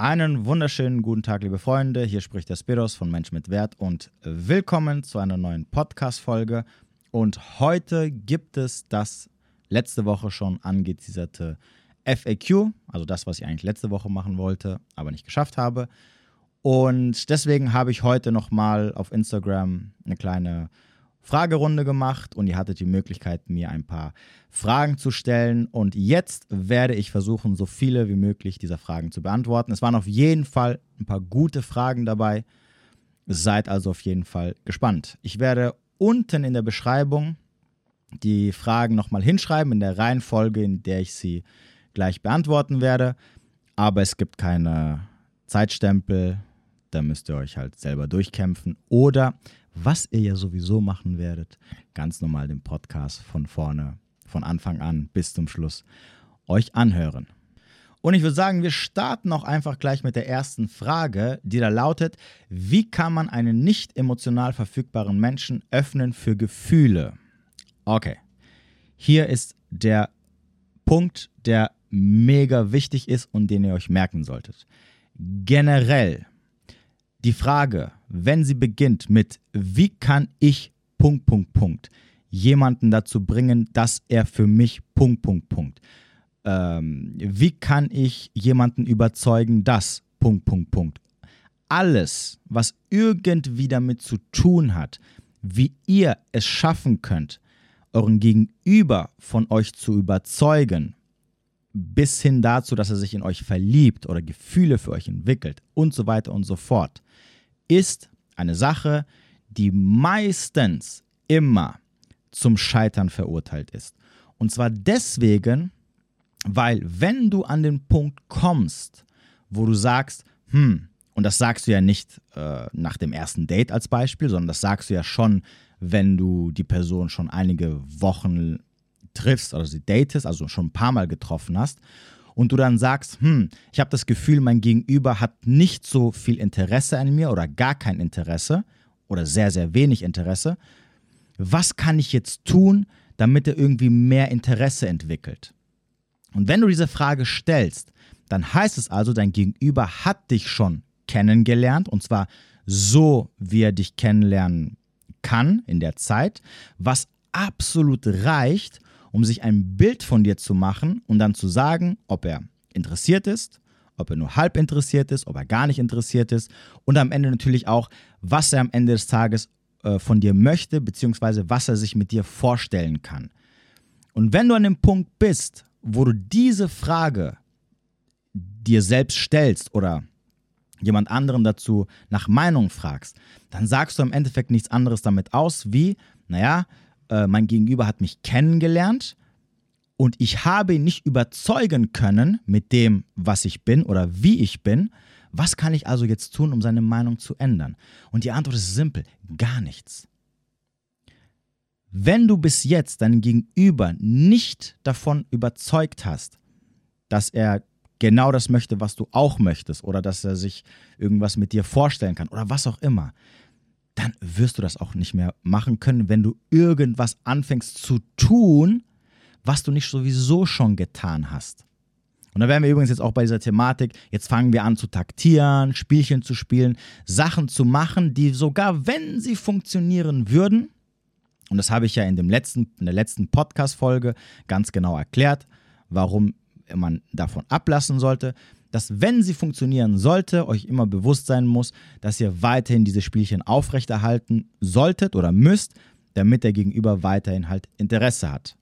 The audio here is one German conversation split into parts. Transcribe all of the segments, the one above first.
Einen wunderschönen guten Tag, liebe Freunde. Hier spricht der Spiros von Mensch mit Wert und willkommen zu einer neuen Podcast-Folge. Und heute gibt es das letzte Woche schon angeteaserte FAQ, also das, was ich eigentlich letzte Woche machen wollte, aber nicht geschafft habe. Und deswegen habe ich heute nochmal auf Instagram eine kleine Fragerunde gemacht und ihr hattet die Möglichkeit, mir ein paar Fragen zu stellen. Und jetzt werde ich versuchen, so viele wie möglich dieser Fragen zu beantworten. Es waren auf jeden Fall ein paar gute Fragen dabei. Seid also auf jeden Fall gespannt. Ich werde unten in der Beschreibung die Fragen nochmal hinschreiben, in der Reihenfolge, in der ich sie gleich beantworten werde. Aber es gibt keine Zeitstempel. Da müsst ihr euch halt selber durchkämpfen. Oder was ihr ja sowieso machen werdet, ganz normal den Podcast von vorne, von Anfang an bis zum Schluss euch anhören. Und ich würde sagen, wir starten auch einfach gleich mit der ersten Frage, die da lautet, wie kann man einen nicht emotional verfügbaren Menschen öffnen für Gefühle? Okay, hier ist der Punkt, der mega wichtig ist und den ihr euch merken solltet. Generell die Frage, wenn sie beginnt mit, wie kann ich Punkt, Punkt, Punkt, jemanden dazu bringen, dass er für mich Punkt, Punkt, Punkt. Ähm, wie kann ich jemanden überzeugen, dass Punkt, Punkt, Punkt. Alles, was irgendwie damit zu tun hat, wie ihr es schaffen könnt, euren Gegenüber von euch zu überzeugen, bis hin dazu, dass er sich in euch verliebt oder Gefühle für euch entwickelt und so weiter und so fort ist eine Sache, die meistens immer zum Scheitern verurteilt ist. Und zwar deswegen, weil wenn du an den Punkt kommst, wo du sagst, hm, und das sagst du ja nicht äh, nach dem ersten Date als Beispiel, sondern das sagst du ja schon, wenn du die Person schon einige Wochen triffst oder sie datest, also schon ein paar Mal getroffen hast und du dann sagst, hm, ich habe das Gefühl, mein Gegenüber hat nicht so viel Interesse an mir oder gar kein Interesse oder sehr, sehr wenig Interesse, was kann ich jetzt tun, damit er irgendwie mehr Interesse entwickelt? Und wenn du diese Frage stellst, dann heißt es also, dein Gegenüber hat dich schon kennengelernt und zwar so, wie er dich kennenlernen kann in der Zeit, was absolut reicht, um sich ein Bild von dir zu machen und dann zu sagen, ob er interessiert ist, ob er nur halb interessiert ist, ob er gar nicht interessiert ist und am Ende natürlich auch, was er am Ende des Tages äh, von dir möchte, beziehungsweise was er sich mit dir vorstellen kann. Und wenn du an dem Punkt bist, wo du diese Frage dir selbst stellst oder jemand anderen dazu nach Meinung fragst, dann sagst du im Endeffekt nichts anderes damit aus, wie, naja, äh, mein Gegenüber hat mich kennengelernt und ich habe ihn nicht überzeugen können mit dem, was ich bin oder wie ich bin. Was kann ich also jetzt tun, um seine Meinung zu ändern? Und die Antwort ist simpel, gar nichts. Wenn du bis jetzt deinen Gegenüber nicht davon überzeugt hast, dass er genau das möchte, was du auch möchtest, oder dass er sich irgendwas mit dir vorstellen kann, oder was auch immer, dann wirst du das auch nicht mehr machen können, wenn du irgendwas anfängst zu tun, was du nicht sowieso schon getan hast. Und da wären wir übrigens jetzt auch bei dieser Thematik, jetzt fangen wir an zu taktieren, Spielchen zu spielen, Sachen zu machen, die sogar, wenn sie funktionieren würden, und das habe ich ja in, dem letzten, in der letzten Podcast-Folge ganz genau erklärt, warum man davon ablassen sollte, dass wenn sie funktionieren sollte, euch immer bewusst sein muss, dass ihr weiterhin diese Spielchen aufrechterhalten solltet oder müsst, damit der Gegenüber weiterhin halt Interesse hat.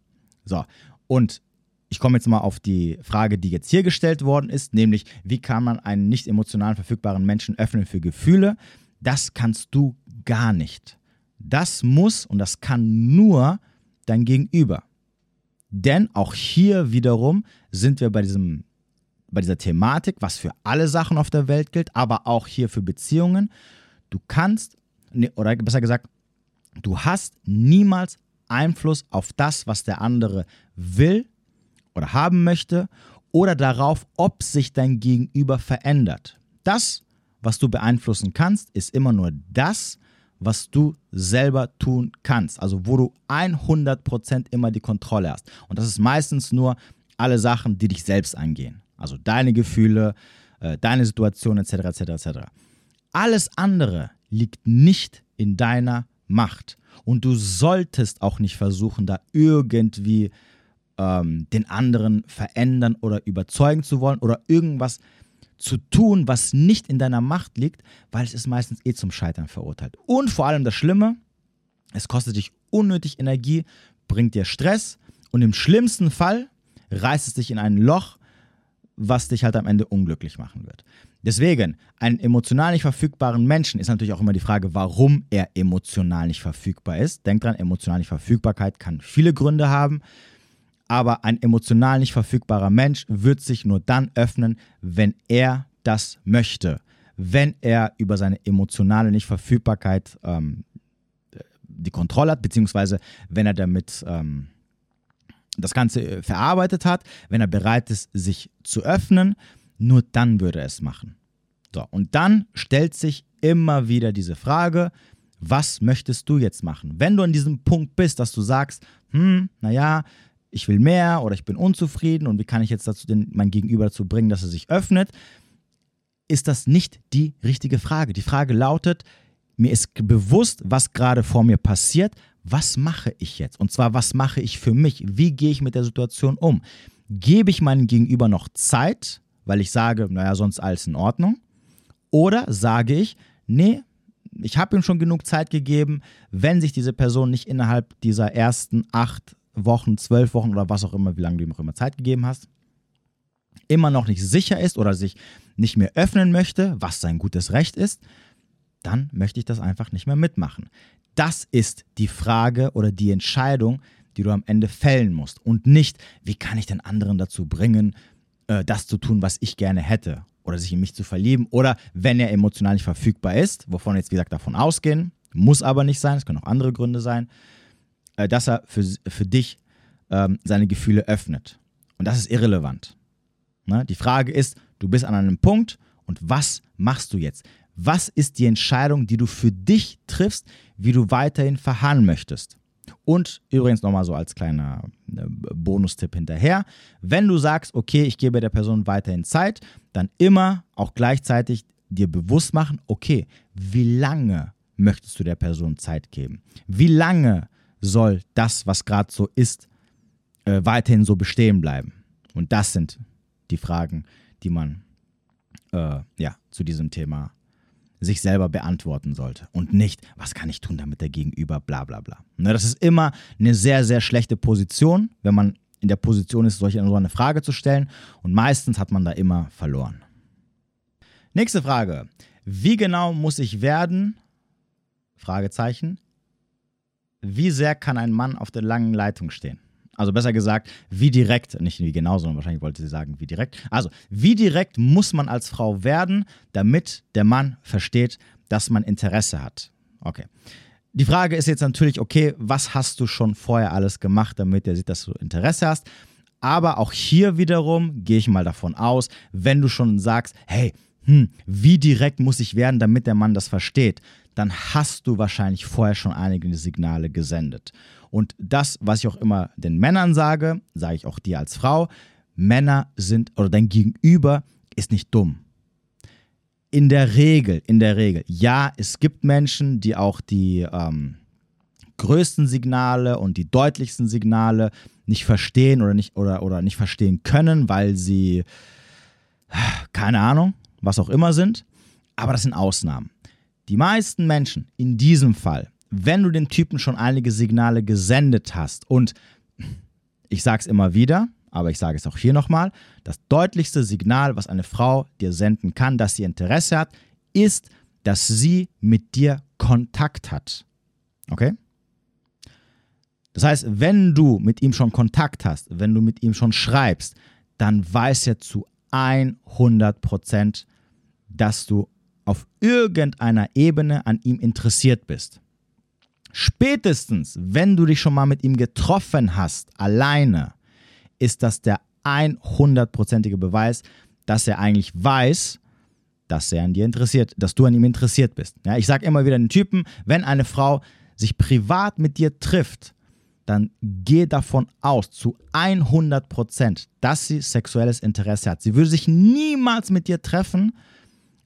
So, und ich komme jetzt mal auf die Frage, die jetzt hier gestellt worden ist, nämlich wie kann man einen nicht emotional verfügbaren Menschen öffnen für Gefühle? Das kannst du gar nicht. Das muss und das kann nur dein Gegenüber. Denn auch hier wiederum sind wir bei diesem bei dieser Thematik, was für alle Sachen auf der Welt gilt, aber auch hier für Beziehungen. Du kannst, oder besser gesagt, du hast niemals Einfluss auf das, was der andere will oder haben möchte oder darauf, ob sich dein Gegenüber verändert. Das, was du beeinflussen kannst, ist immer nur das, was du selber tun kannst. Also wo du 100% immer die Kontrolle hast. Und das ist meistens nur alle Sachen, die dich selbst angehen. Also deine Gefühle, äh, deine Situation etc. etc. etc. Alles andere liegt nicht in deiner Macht. Und du solltest auch nicht versuchen, da irgendwie ähm, den anderen verändern oder überzeugen zu wollen oder irgendwas zu tun, was nicht in deiner Macht liegt, weil es ist meistens eh zum Scheitern verurteilt. Und vor allem das Schlimme, es kostet dich unnötig Energie, bringt dir Stress und im schlimmsten Fall reißt es dich in ein Loch, was dich halt am Ende unglücklich machen wird. Deswegen, einen emotional nicht verfügbaren Menschen ist natürlich auch immer die Frage, warum er emotional nicht verfügbar ist. Denk dran, emotional nicht Verfügbarkeit kann viele Gründe haben, aber ein emotional nicht verfügbarer Mensch wird sich nur dann öffnen, wenn er das möchte. Wenn er über seine emotionale Nichtverfügbarkeit ähm, die Kontrolle hat, beziehungsweise wenn er damit ähm, das Ganze äh, verarbeitet hat, wenn er bereit ist, sich zu öffnen, nur dann würde er es machen. So, und dann stellt sich immer wieder diese Frage, was möchtest du jetzt machen? Wenn du an diesem Punkt bist, dass du sagst, hm, naja, ich will mehr oder ich bin unzufrieden und wie kann ich jetzt dazu den, mein Gegenüber dazu bringen, dass er sich öffnet, ist das nicht die richtige Frage. Die Frage lautet, mir ist bewusst, was gerade vor mir passiert, was mache ich jetzt? Und zwar, was mache ich für mich? Wie gehe ich mit der Situation um? Gebe ich meinem Gegenüber noch Zeit, weil ich sage, naja, sonst alles in Ordnung? Oder sage ich, nee, ich habe ihm schon genug Zeit gegeben, wenn sich diese Person nicht innerhalb dieser ersten acht Wochen, zwölf Wochen oder was auch immer, wie lange du ihm auch immer Zeit gegeben hast, immer noch nicht sicher ist oder sich nicht mehr öffnen möchte, was sein gutes Recht ist, dann möchte ich das einfach nicht mehr mitmachen. Das ist die Frage oder die Entscheidung, die du am Ende fällen musst und nicht, wie kann ich den anderen dazu bringen, äh, das zu tun, was ich gerne hätte oder sich in mich zu verlieben oder wenn er emotional nicht verfügbar ist, wovon jetzt wie gesagt davon ausgehen, muss aber nicht sein, es können auch andere Gründe sein, äh, dass er für, für dich ähm, seine Gefühle öffnet. Und das ist irrelevant. Ne? Die Frage ist, du bist an einem Punkt und was machst du jetzt? Was ist die Entscheidung, die du für dich triffst, wie du weiterhin verharren möchtest? Und übrigens nochmal so als kleiner äh, Bonustipp hinterher, wenn du sagst, okay, ich gebe der Person weiterhin Zeit, dann immer auch gleichzeitig dir bewusst machen, okay, wie lange möchtest du der Person Zeit geben? Wie lange soll das, was gerade so ist, äh, weiterhin so bestehen bleiben? Und das sind die Fragen, die man äh, ja, zu diesem Thema sich selber beantworten sollte und nicht, was kann ich tun, damit der Gegenüber bla bla bla. Ne, das ist immer eine sehr, sehr schlechte Position, wenn man in der Position ist, solch so eine Frage zu stellen und meistens hat man da immer verloren. Nächste Frage. Wie genau muss ich werden? Fragezeichen. Wie sehr kann ein Mann auf der langen Leitung stehen? Also besser gesagt, wie direkt, nicht wie genau, sondern wahrscheinlich wollte sie sagen, wie direkt. Also, wie direkt muss man als Frau werden, damit der Mann versteht, dass man Interesse hat? Okay. Die Frage ist jetzt natürlich, okay, was hast du schon vorher alles gemacht, damit er sieht, dass du Interesse hast? Aber auch hier wiederum gehe ich mal davon aus, wenn du schon sagst, hey, hm, wie direkt muss ich werden, damit der Mann das versteht, dann hast du wahrscheinlich vorher schon einige Signale gesendet. Und das, was ich auch immer den Männern sage, sage ich auch dir als Frau, Männer sind oder dein Gegenüber ist nicht dumm. In der Regel, in der Regel, ja, es gibt Menschen, die auch die ähm, größten Signale und die deutlichsten Signale nicht verstehen oder nicht, oder, oder nicht verstehen können, weil sie, keine Ahnung, was auch immer sind. Aber das sind Ausnahmen. Die meisten Menschen in diesem Fall wenn du dem Typen schon einige Signale gesendet hast und ich sage es immer wieder, aber ich sage es auch hier nochmal, das deutlichste Signal, was eine Frau dir senden kann, dass sie Interesse hat, ist, dass sie mit dir Kontakt hat. Okay? Das heißt, wenn du mit ihm schon Kontakt hast, wenn du mit ihm schon schreibst, dann weiß er zu 100 Prozent, dass du auf irgendeiner Ebene an ihm interessiert bist. Spätestens, wenn du dich schon mal mit ihm getroffen hast, alleine, ist das der 100%ige Beweis, dass er eigentlich weiß, dass er an dir interessiert, dass du an ihm interessiert bist. Ja, ich sage immer wieder den Typen, wenn eine Frau sich privat mit dir trifft, dann geh davon aus, zu 100 Prozent, dass sie sexuelles Interesse hat. Sie würde sich niemals mit dir treffen,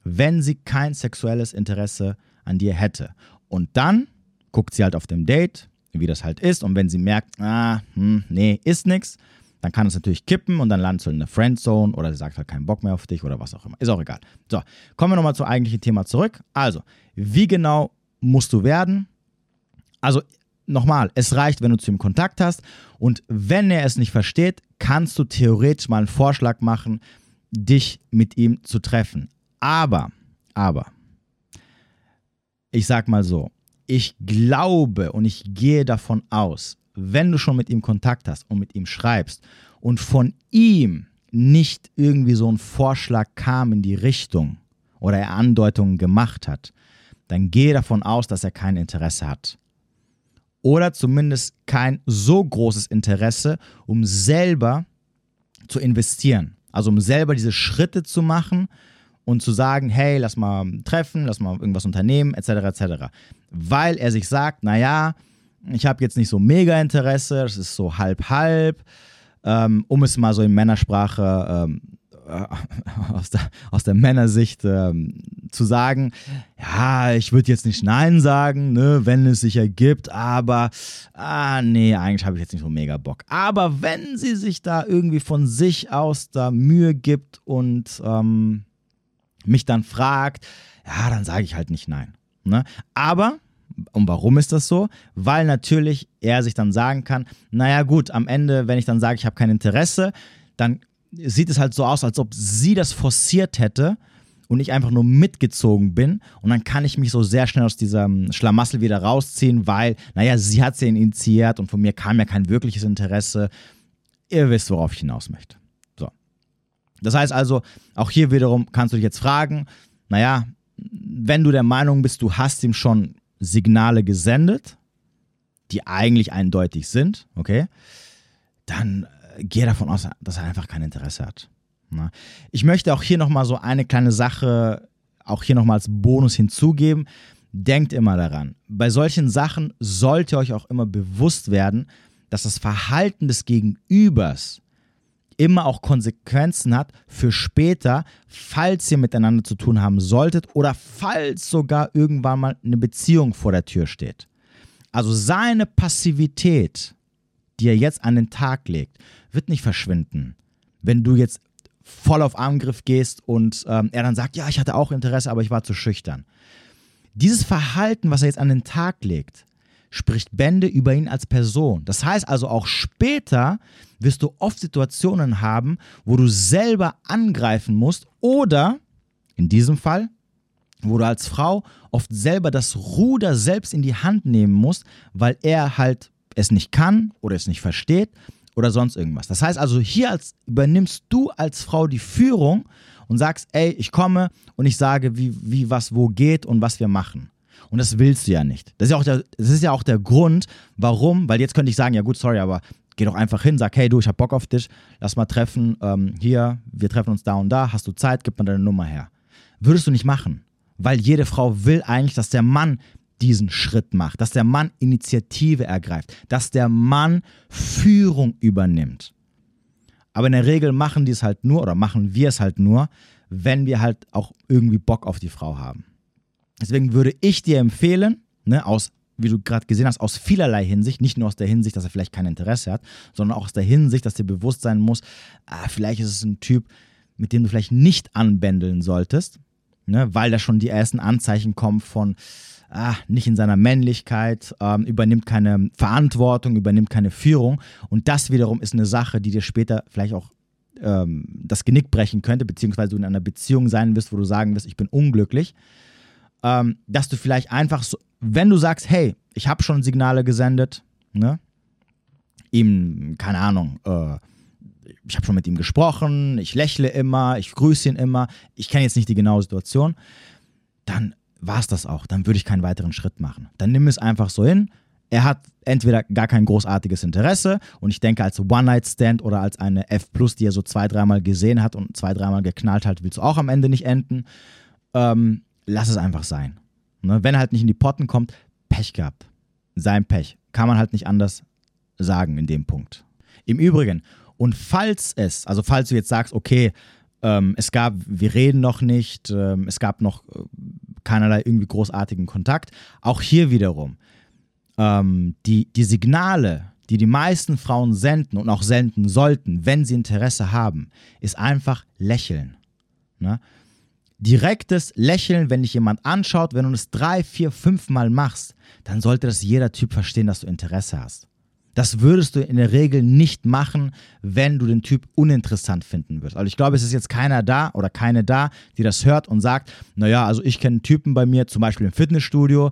wenn sie kein sexuelles Interesse an dir hätte. Und dann guckt sie halt auf dem Date, wie das halt ist. Und wenn sie merkt, ah, hm, nee, ist nix, dann kann es natürlich kippen und dann landest du in eine Friendzone oder sie sagt halt keinen Bock mehr auf dich oder was auch immer. Ist auch egal. So, kommen wir nochmal zum eigentlichen Thema zurück. Also, wie genau musst du werden? Also, nochmal, es reicht, wenn du zu ihm Kontakt hast und wenn er es nicht versteht, kannst du theoretisch mal einen Vorschlag machen, dich mit ihm zu treffen. Aber, aber, ich sag mal so, ich glaube und ich gehe davon aus, wenn du schon mit ihm Kontakt hast und mit ihm schreibst und von ihm nicht irgendwie so ein Vorschlag kam in die Richtung oder er Andeutungen gemacht hat, dann gehe davon aus, dass er kein Interesse hat. Oder zumindest kein so großes Interesse, um selber zu investieren. Also um selber diese Schritte zu machen und zu sagen, hey, lass mal treffen, lass mal irgendwas unternehmen, etc. etc. Weil er sich sagt, naja, ich habe jetzt nicht so mega Interesse, das ist so halb-halb, ähm, um es mal so in Männersprache ähm, äh, aus, der, aus der Männersicht ähm, zu sagen, ja, ich würde jetzt nicht Nein sagen, ne, wenn es sich ergibt, aber ah, nee, eigentlich habe ich jetzt nicht so mega Bock. Aber wenn sie sich da irgendwie von sich aus da Mühe gibt und ähm, mich dann fragt, ja, dann sage ich halt nicht Nein. Ne? Aber und warum ist das so? Weil natürlich er sich dann sagen kann, naja gut, am Ende, wenn ich dann sage, ich habe kein Interesse, dann sieht es halt so aus, als ob sie das forciert hätte und ich einfach nur mitgezogen bin und dann kann ich mich so sehr schnell aus diesem Schlamassel wieder rausziehen, weil, naja, sie hat sie initiiert und von mir kam ja kein wirkliches Interesse. Ihr wisst, worauf ich hinaus möchte. Das heißt also, auch hier wiederum kannst du dich jetzt fragen, naja, wenn du der Meinung bist, du hast ihm schon Signale gesendet, die eigentlich eindeutig sind, okay, dann äh, gehe davon aus, dass er einfach kein Interesse hat. Na? Ich möchte auch hier nochmal so eine kleine Sache, auch hier nochmal als Bonus hinzugeben. Denkt immer daran, bei solchen Sachen sollt ihr euch auch immer bewusst werden, dass das Verhalten des Gegenübers immer auch Konsequenzen hat für später, falls ihr miteinander zu tun haben solltet oder falls sogar irgendwann mal eine Beziehung vor der Tür steht. Also seine Passivität, die er jetzt an den Tag legt, wird nicht verschwinden. Wenn du jetzt voll auf Angriff gehst und ähm, er dann sagt, ja, ich hatte auch Interesse, aber ich war zu schüchtern. Dieses Verhalten, was er jetzt an den Tag legt, spricht Bände über ihn als Person. Das heißt also auch später wirst du oft Situationen haben, wo du selber angreifen musst oder in diesem Fall, wo du als Frau oft selber das Ruder selbst in die Hand nehmen musst, weil er halt es nicht kann oder es nicht versteht oder sonst irgendwas. Das heißt also, hier als, übernimmst du als Frau die Führung und sagst, ey, ich komme und ich sage, wie, wie was wo geht und was wir machen. Und das willst du ja nicht. Das ist ja auch der, das ist ja auch der Grund, warum, weil jetzt könnte ich sagen, ja gut, sorry, aber geh doch einfach hin, sag, hey du, ich hab Bock auf dich, lass mal treffen, ähm, hier, wir treffen uns da und da, hast du Zeit, gib mir deine Nummer her. Würdest du nicht machen, weil jede Frau will eigentlich, dass der Mann diesen Schritt macht, dass der Mann Initiative ergreift, dass der Mann Führung übernimmt. Aber in der Regel machen die es halt nur oder machen wir es halt nur, wenn wir halt auch irgendwie Bock auf die Frau haben. Deswegen würde ich dir empfehlen, ne, aus, wie du gerade gesehen hast, aus vielerlei Hinsicht, nicht nur aus der Hinsicht, dass er vielleicht kein Interesse hat, sondern auch aus der Hinsicht, dass dir bewusst sein muss, ah, vielleicht ist es ein Typ, mit dem du vielleicht nicht anbändeln solltest, ne, weil da schon die ersten Anzeichen kommen von, ah, nicht in seiner Männlichkeit, ähm, übernimmt keine Verantwortung, übernimmt keine Führung. Und das wiederum ist eine Sache, die dir später vielleicht auch ähm, das Genick brechen könnte, beziehungsweise du in einer Beziehung sein wirst, wo du sagen wirst, ich bin unglücklich ähm, dass du vielleicht einfach, so, wenn du sagst, hey, ich habe schon Signale gesendet, ne? ihm, keine Ahnung, äh, ich habe schon mit ihm gesprochen, ich lächle immer, ich grüße ihn immer, ich kenne jetzt nicht die genaue Situation, dann war es das auch. Dann würde ich keinen weiteren Schritt machen. Dann nimm es einfach so hin. Er hat entweder gar kein großartiges Interesse und ich denke, als One-Night-Stand oder als eine F, die er so zwei, dreimal gesehen hat und zwei, dreimal geknallt hat, willst du auch am Ende nicht enden. Ähm, lass es einfach sein. Ne? Wenn er halt nicht in die Potten kommt, Pech gehabt. Sein Pech. Kann man halt nicht anders sagen in dem Punkt. Im Übrigen, und falls es, also falls du jetzt sagst, okay, ähm, es gab, wir reden noch nicht, ähm, es gab noch äh, keinerlei irgendwie großartigen Kontakt, auch hier wiederum, ähm, die, die Signale, die die meisten Frauen senden und auch senden sollten, wenn sie Interesse haben, ist einfach lächeln. Ne? Direktes Lächeln, wenn dich jemand anschaut, wenn du es drei, vier, fünf Mal machst, dann sollte das jeder Typ verstehen, dass du Interesse hast. Das würdest du in der Regel nicht machen, wenn du den Typ uninteressant finden würdest. Also ich glaube, es ist jetzt keiner da oder keine da, die das hört und sagt, naja, also ich kenne Typen bei mir, zum Beispiel im Fitnessstudio,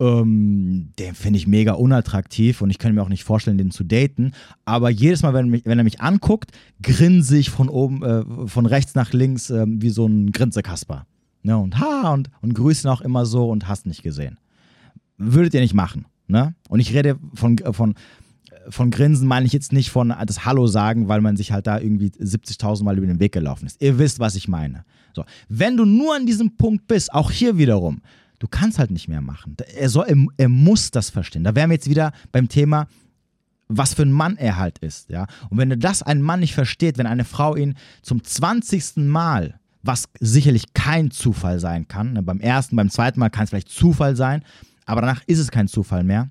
ähm, den finde ich mega unattraktiv und ich kann mir auch nicht vorstellen, den zu daten. Aber jedes Mal, wenn, mich, wenn er mich anguckt, grinse ich von oben, äh, von rechts nach links äh, wie so ein Grinsekasper. Ne? Und ha und, und grüße ihn auch immer so und hast nicht gesehen. Würdet ihr nicht machen. Ne? Und ich rede von, äh, von, von Grinsen meine ich jetzt nicht von das Hallo sagen, weil man sich halt da irgendwie 70.000 Mal über den Weg gelaufen ist. Ihr wisst, was ich meine. So, wenn du nur an diesem Punkt bist, auch hier wiederum, du kannst halt nicht mehr machen. Er, soll, er, er muss das verstehen. Da wären wir jetzt wieder beim Thema, was für ein Mann er halt ist. Ja? Und wenn das ein Mann nicht versteht, wenn eine Frau ihn zum 20. Mal, was sicherlich kein Zufall sein kann, ne? beim ersten, beim zweiten Mal kann es vielleicht Zufall sein, aber danach ist es kein Zufall mehr,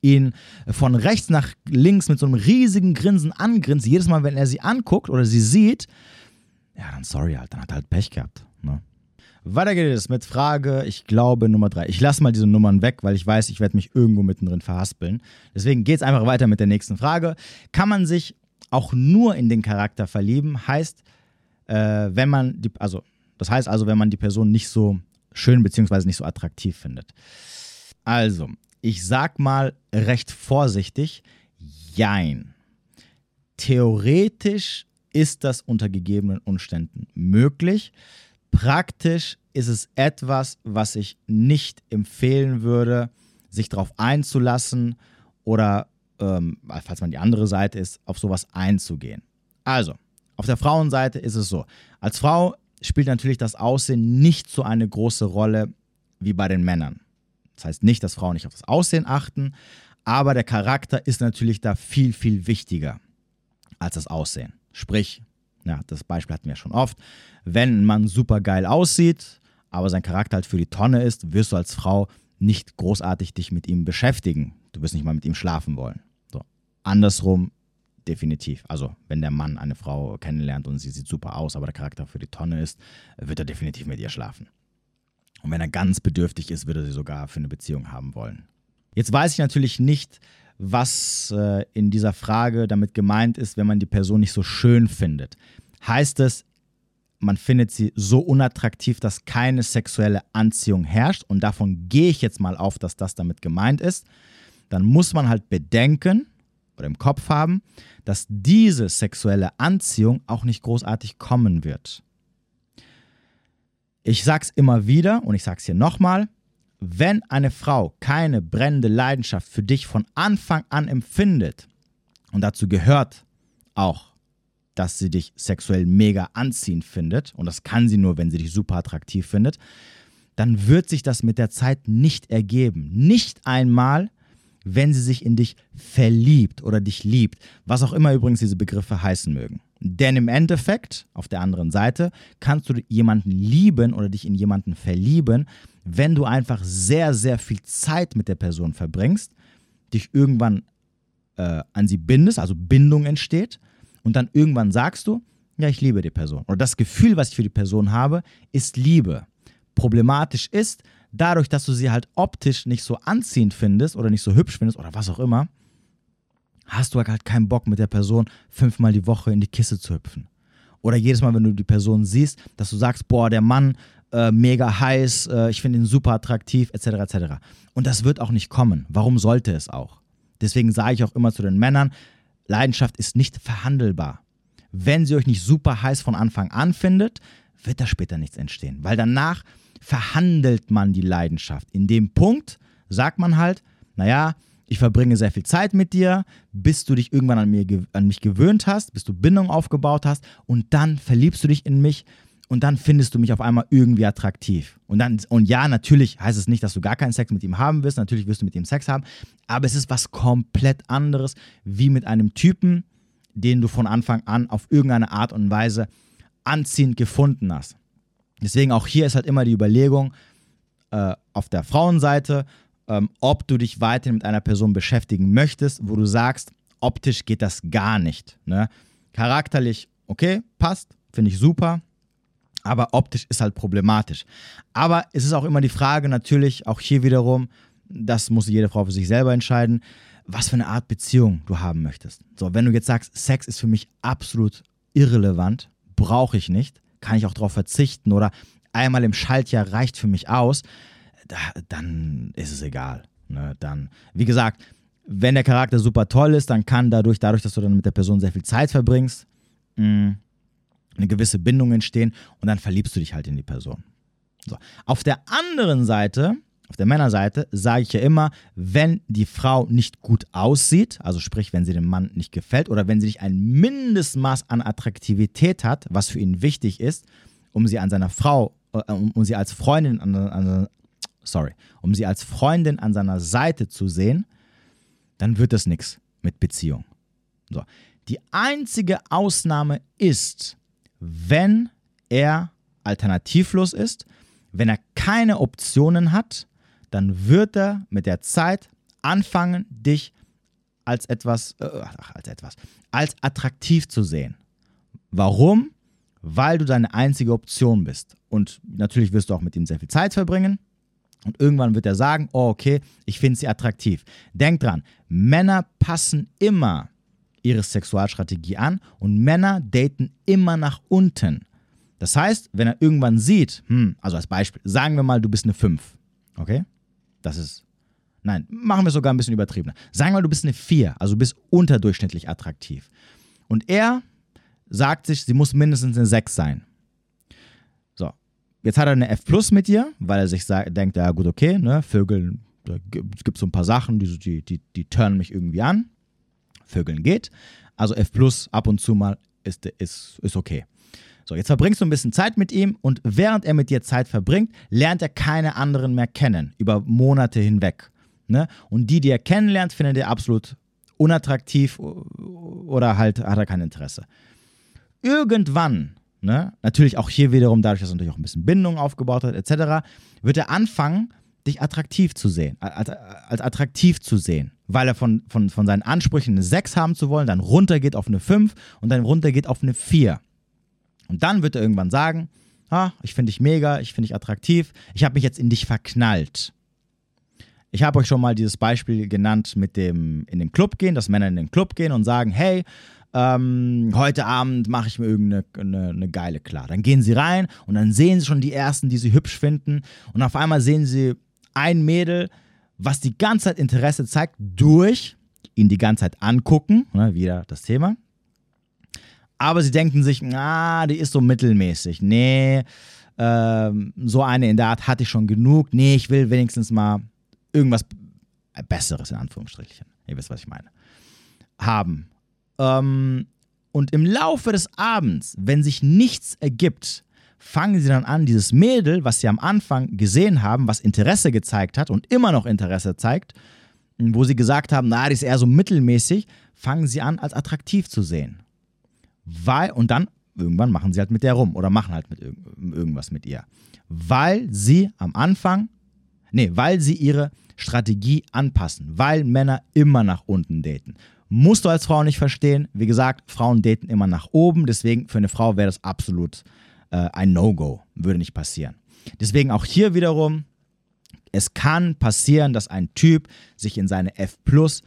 ihn von rechts nach links mit so einem riesigen Grinsen angrinst, jedes Mal, wenn er sie anguckt oder sie sieht, ja, dann sorry halt, dann hat er halt Pech gehabt. Weiter geht es mit Frage, ich glaube, Nummer drei. Ich lasse mal diese Nummern weg, weil ich weiß, ich werde mich irgendwo mittendrin verhaspeln. Deswegen geht es einfach weiter mit der nächsten Frage. Kann man sich auch nur in den Charakter verlieben? Heißt, äh, wenn man die, also, das heißt also, wenn man die Person nicht so schön bzw. nicht so attraktiv findet. Also, ich sag mal recht vorsichtig, jein. Theoretisch ist das unter gegebenen Umständen möglich. Praktisch ist es etwas, was ich nicht empfehlen würde, sich darauf einzulassen oder, ähm, falls man die andere Seite ist, auf sowas einzugehen. Also, auf der Frauenseite ist es so. Als Frau spielt natürlich das Aussehen nicht so eine große Rolle wie bei den Männern. Das heißt nicht, dass Frauen nicht auf das Aussehen achten, aber der Charakter ist natürlich da viel, viel wichtiger als das Aussehen. Sprich, ja, das Beispiel hatten wir schon oft, wenn ein Mann super geil aussieht, aber sein Charakter halt für die Tonne ist, wirst du als Frau nicht großartig dich mit ihm beschäftigen. Du wirst nicht mal mit ihm schlafen wollen. So. Andersrum definitiv. Also, wenn der Mann eine Frau kennenlernt und sie sieht super aus, aber der Charakter für die Tonne ist, wird er definitiv mit ihr schlafen. Und wenn er ganz bedürftig ist, würde er sie sogar für eine Beziehung haben wollen. Jetzt weiß ich natürlich nicht, was äh, in dieser Frage damit gemeint ist, wenn man die Person nicht so schön findet. Heißt es, man findet sie so unattraktiv, dass keine sexuelle Anziehung herrscht und davon gehe ich jetzt mal auf, dass das damit gemeint ist, dann muss man halt bedenken oder im Kopf haben, dass diese sexuelle Anziehung auch nicht großartig kommen wird. Ich sag's immer wieder und ich sag's hier nochmal. Wenn eine Frau keine brennende Leidenschaft für dich von Anfang an empfindet, und dazu gehört auch, dass sie dich sexuell mega anziehend findet, und das kann sie nur, wenn sie dich super attraktiv findet, dann wird sich das mit der Zeit nicht ergeben. Nicht einmal, wenn sie sich in dich verliebt oder dich liebt, was auch immer übrigens diese Begriffe heißen mögen. Denn im Endeffekt, auf der anderen Seite, kannst du jemanden lieben oder dich in jemanden verlieben, wenn du einfach sehr, sehr viel Zeit mit der Person verbringst, dich irgendwann äh, an sie bindest, also Bindung entsteht, und dann irgendwann sagst du, ja, ich liebe die Person. Oder das Gefühl, was ich für die Person habe, ist Liebe. Problematisch ist, dadurch, dass du sie halt optisch nicht so anziehend findest oder nicht so hübsch findest oder was auch immer, hast du halt keinen Bock mit der Person fünfmal die Woche in die Kiste zu hüpfen. Oder jedes Mal, wenn du die Person siehst, dass du sagst, boah, der Mann, äh, mega heiß, äh, ich finde ihn super attraktiv, etc., etc. Und das wird auch nicht kommen. Warum sollte es auch? Deswegen sage ich auch immer zu den Männern, Leidenschaft ist nicht verhandelbar. Wenn sie euch nicht super heiß von Anfang an findet, wird da später nichts entstehen. Weil danach verhandelt man die Leidenschaft. In dem Punkt sagt man halt, naja, ich verbringe sehr viel Zeit mit dir, bis du dich irgendwann an, mir, an mich gewöhnt hast, bis du Bindung aufgebaut hast und dann verliebst du dich in mich und dann findest du mich auf einmal irgendwie attraktiv. Und dann, und ja, natürlich heißt es nicht, dass du gar keinen Sex mit ihm haben wirst, natürlich wirst du mit ihm Sex haben, aber es ist was komplett anderes, wie mit einem Typen, den du von Anfang an auf irgendeine Art und Weise anziehend gefunden hast. Deswegen auch hier ist halt immer die Überlegung äh, auf der Frauenseite, ähm, ob du dich weiterhin mit einer Person beschäftigen möchtest, wo du sagst, optisch geht das gar nicht. Ne? Charakterlich, okay, passt, finde ich super, aber optisch ist halt problematisch. Aber es ist auch immer die Frage, natürlich, auch hier wiederum, das muss jede Frau für sich selber entscheiden, was für eine Art Beziehung du haben möchtest. So, wenn du jetzt sagst, Sex ist für mich absolut irrelevant, brauche ich nicht, kann ich auch darauf verzichten oder einmal im Schaltjahr reicht für mich aus, da, dann ist es egal. Ne? Dann, wie gesagt, wenn der Charakter super toll ist, dann kann dadurch, dadurch, dass du dann mit der Person sehr viel Zeit verbringst, mh, mm, eine gewisse Bindung entstehen und dann verliebst du dich halt in die Person. So. Auf der anderen Seite, auf der Männerseite, sage ich ja immer, wenn die Frau nicht gut aussieht, also sprich, wenn sie dem Mann nicht gefällt oder wenn sie nicht ein Mindestmaß an Attraktivität hat, was für ihn wichtig ist, um sie an seiner Frau, äh, um, sie als Freundin an, an, sorry, um sie als Freundin an seiner Seite zu sehen, dann wird das nichts mit Beziehung. So. Die einzige Ausnahme ist, wenn er alternativlos ist, wenn er keine Optionen hat, dann wird er mit der Zeit anfangen, dich als etwas, äh, als etwas, als attraktiv zu sehen. Warum? Weil du deine einzige Option bist. Und natürlich wirst du auch mit ihm sehr viel Zeit verbringen. Und irgendwann wird er sagen, oh okay, ich finde sie attraktiv. Denk dran, Männer passen immer ihre Sexualstrategie an und Männer daten immer nach unten. Das heißt, wenn er irgendwann sieht, hm, also als Beispiel, sagen wir mal, du bist eine 5, okay? Das ist, nein, machen wir sogar ein bisschen übertriebener. Sagen wir mal, du bist eine 4, also du bist unterdurchschnittlich attraktiv. Und er sagt sich, sie muss mindestens eine 6 sein. So, jetzt hat er eine F Plus mit dir, weil er sich sagt, denkt, ja gut, okay, ne, Vögel, da gibt es so ein paar Sachen, die, die, die, die turnen mich irgendwie an. Vögeln geht. Also F plus ab und zu mal ist, ist, ist okay. So, jetzt verbringst du ein bisschen Zeit mit ihm und während er mit dir Zeit verbringt, lernt er keine anderen mehr kennen, über Monate hinweg. Ne? Und die, die er kennenlernt, findet er absolut unattraktiv oder halt hat er kein Interesse. Irgendwann, ne, natürlich auch hier wiederum, dadurch, dass er natürlich auch ein bisschen Bindung aufgebaut hat, etc., wird er anfangen, dich attraktiv zu sehen, als, als attraktiv zu sehen, weil er von, von, von seinen Ansprüchen eine 6 haben zu wollen, dann runtergeht auf eine 5 und dann runtergeht auf eine 4. Und dann wird er irgendwann sagen, ah, ich finde dich mega, ich finde dich attraktiv, ich habe mich jetzt in dich verknallt. Ich habe euch schon mal dieses Beispiel genannt mit dem in den Club gehen, dass Männer in den Club gehen und sagen, hey, ähm, heute Abend mache ich mir irgendeine eine, eine geile klar. Dann gehen sie rein und dann sehen sie schon die ersten, die sie hübsch finden und auf einmal sehen sie ein Mädel, was die ganze Zeit Interesse zeigt, durch ihn die ganze Zeit angucken, ne, wieder das Thema. Aber sie denken sich, na, die ist so mittelmäßig. Nee, ähm, so eine in der Art hatte ich schon genug. Nee, ich will wenigstens mal irgendwas Besseres, in Anführungsstrichen. Ihr wisst, was ich meine. Haben. Ähm, und im Laufe des Abends, wenn sich nichts ergibt, fangen sie dann an, dieses Mädel, was sie am Anfang gesehen haben, was Interesse gezeigt hat und immer noch Interesse zeigt, wo sie gesagt haben, na, die ist eher so mittelmäßig, fangen sie an, als attraktiv zu sehen. Weil, und dann irgendwann machen sie halt mit der rum oder machen halt mit irg irgendwas mit ihr. Weil sie am Anfang, nee, weil sie ihre Strategie anpassen, weil Männer immer nach unten daten. Musst du als Frau nicht verstehen. Wie gesagt, Frauen daten immer nach oben, deswegen für eine Frau wäre das absolut äh, ein No-Go, würde nicht passieren. Deswegen auch hier wiederum, es kann passieren, dass ein Typ sich in seine F Plus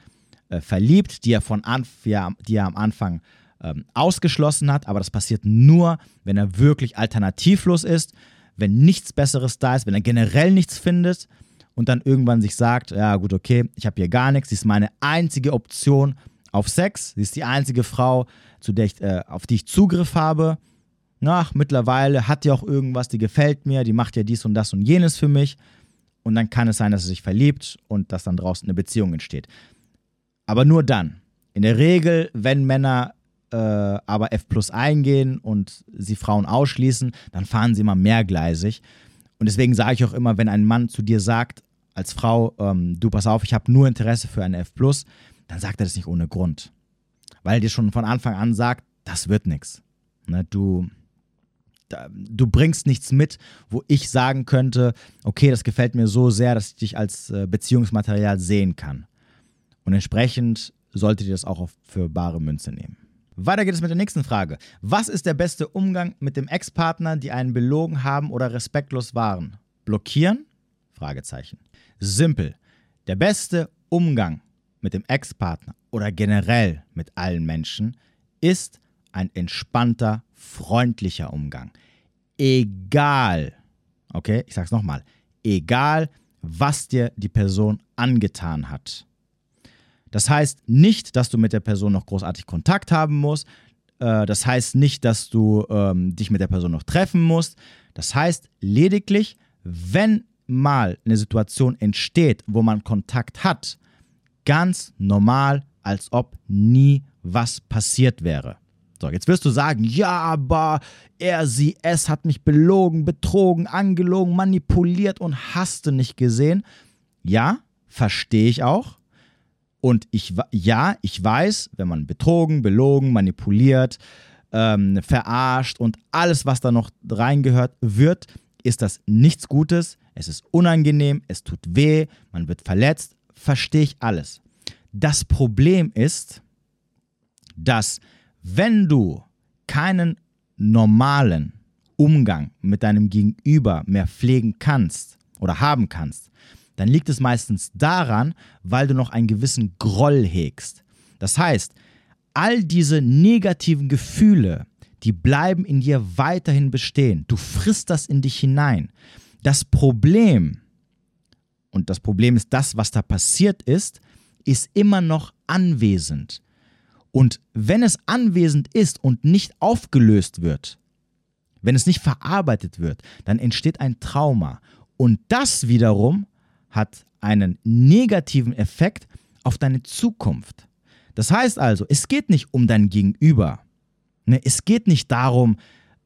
äh, verliebt, die er, von Anf ja, die er am Anfang ähm, ausgeschlossen hat, aber das passiert nur, wenn er wirklich alternativlos ist, wenn nichts Besseres da ist, wenn er generell nichts findet und dann irgendwann sich sagt, ja gut, okay, ich habe hier gar nichts, sie ist meine einzige Option auf Sex, sie ist die einzige Frau, zu der ich, äh, auf die ich Zugriff habe ach, mittlerweile hat die auch irgendwas, die gefällt mir, die macht ja dies und das und jenes für mich. Und dann kann es sein, dass er sich verliebt und dass dann draußen eine Beziehung entsteht. Aber nur dann. In der Regel, wenn Männer äh, aber F plus eingehen und sie Frauen ausschließen, dann fahren sie immer mehrgleisig. Und deswegen sage ich auch immer, wenn ein Mann zu dir sagt, als Frau, ähm, du pass auf, ich habe nur Interesse für eine F plus, dann sagt er das nicht ohne Grund. Weil er dir schon von Anfang an sagt, das wird nichts. Ne, du, du bringst nichts mit, wo ich sagen könnte, okay, das gefällt mir so sehr, dass ich dich als äh, Beziehungsmaterial sehen kann. Und entsprechend solltet ihr das auch für bare Münze nehmen. Weiter geht es mit der nächsten Frage. Was ist der beste Umgang mit dem Ex-Partner, die einen belogen haben oder respektlos waren? Blockieren? Fragezeichen. Simpel. Der beste Umgang mit dem Ex-Partner oder generell mit allen Menschen ist ein entspannter, freundlicher Umgang. Egal, okay, ich sag's nochmal, egal, was dir die Person angetan hat. Das heißt nicht, dass du mit der Person noch großartig Kontakt haben musst. Äh, das heißt nicht, dass du ähm, dich mit der Person noch treffen musst. Das heißt lediglich, wenn mal eine Situation entsteht, wo man Kontakt hat, ganz normal, als ob nie was passiert wäre. So, jetzt wirst du sagen, ja, aber er, sie, es hat mich belogen, betrogen, angelogen, manipuliert und hast du nicht gesehen. Ja, verstehe ich auch. Und ich, ja, ich weiß, wenn man betrogen, belogen, manipuliert, ähm, verarscht und alles, was da noch reingehört, wird, ist das nichts Gutes. Es ist unangenehm, es tut weh, man wird verletzt. Verstehe ich alles. Das Problem ist, dass wenn du keinen normalen Umgang mit deinem Gegenüber mehr pflegen kannst oder haben kannst, dann liegt es meistens daran, weil du noch einen gewissen Groll hegst. Das heißt, all diese negativen Gefühle, die bleiben in dir weiterhin bestehen. Du frisst das in dich hinein. Das Problem, und das Problem ist das, was da passiert ist, ist immer noch anwesend. Und wenn es anwesend ist und nicht aufgelöst wird, wenn es nicht verarbeitet wird, dann entsteht ein Trauma. Und das wiederum hat einen negativen Effekt auf deine Zukunft. Das heißt also, es geht nicht um dein Gegenüber. Ne? Es geht nicht darum,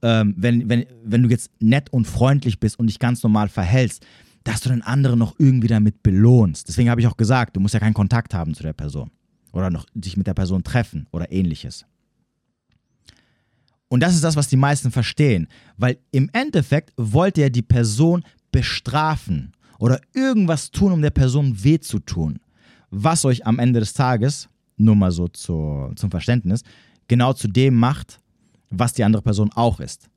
ähm, wenn, wenn, wenn du jetzt nett und freundlich bist und dich ganz normal verhältst, dass du den anderen noch irgendwie damit belohnst. Deswegen habe ich auch gesagt, du musst ja keinen Kontakt haben zu der Person oder noch sich mit der Person treffen oder ähnliches. Und das ist das, was die meisten verstehen, weil im Endeffekt wollte er die Person bestrafen oder irgendwas tun, um der Person weh zu tun, was euch am Ende des Tages, nur mal so zu, zum Verständnis, genau zu dem macht, was die andere Person auch ist.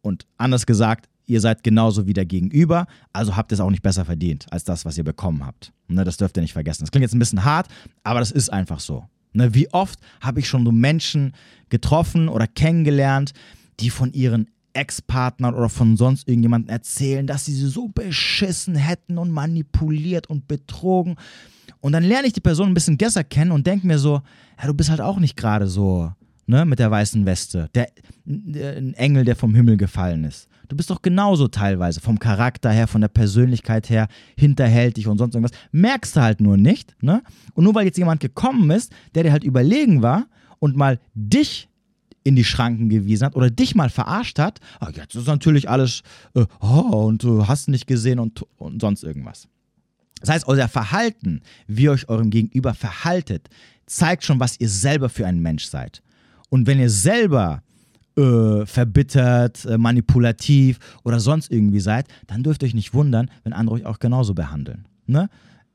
Und anders gesagt, ihr seid genauso wie der Gegenüber, also habt ihr es auch nicht besser verdient als das, was ihr bekommen habt. Ne, das dürft ihr nicht vergessen. Das klingt jetzt ein bisschen hart, aber das ist einfach so. Ne, wie oft habe ich schon so Menschen getroffen oder kennengelernt, die von ihren Ex-Partnern oder von sonst irgendjemandem erzählen, dass sie sie so beschissen hätten und manipuliert und betrogen. Und dann lerne ich die Person ein bisschen besser kennen und denke mir so, ja, du bist halt auch nicht gerade so, ne, mit der weißen Weste. Der, der, ein Engel, der vom Himmel gefallen ist. Du bist doch genauso teilweise vom Charakter her, von der Persönlichkeit her, hinterhältig und sonst irgendwas. Merkst du halt nur nicht, ne? Und nur weil jetzt jemand gekommen ist, der dir halt überlegen war und mal dich in die Schranken gewiesen hat oder dich mal verarscht hat, ah, jetzt ist natürlich alles, äh, oh, und du hast nicht gesehen und, und sonst irgendwas. Das heißt, euer Verhalten, wie ihr euch eurem Gegenüber verhaltet, zeigt schon, was ihr selber für ein Mensch seid. Und wenn ihr selber äh, verbittert, äh, manipulativ oder sonst irgendwie seid, dann dürft ihr euch nicht wundern, wenn andere euch auch genauso behandeln. Ne?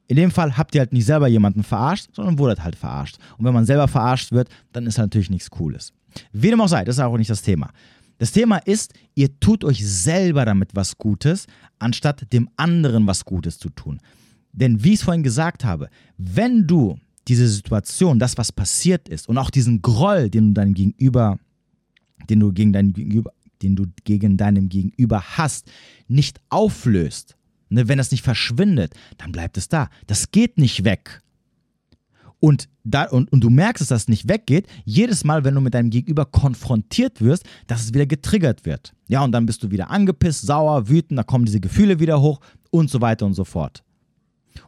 In dem Fall habt ihr halt nicht selber jemanden verarscht, sondern wurdet halt verarscht. Und wenn man selber verarscht wird, dann ist halt natürlich nichts Cooles. Wie dem auch sei, das ist auch nicht das Thema. Das Thema ist, ihr tut euch selber damit was Gutes, anstatt dem anderen was Gutes zu tun. Denn wie ich es vorhin gesagt habe, wenn du diese Situation, das, was passiert ist und auch diesen Groll, den du deinem Gegenüber, den du gegen deinem Gegenüber, den du gegen deinem Gegenüber hast, nicht auflöst, ne, wenn das nicht verschwindet, dann bleibt es da. Das geht nicht weg. Und, da, und, und du merkst, dass das nicht weggeht, jedes Mal, wenn du mit deinem Gegenüber konfrontiert wirst, dass es wieder getriggert wird. Ja, und dann bist du wieder angepisst, sauer, wütend, da kommen diese Gefühle wieder hoch und so weiter und so fort.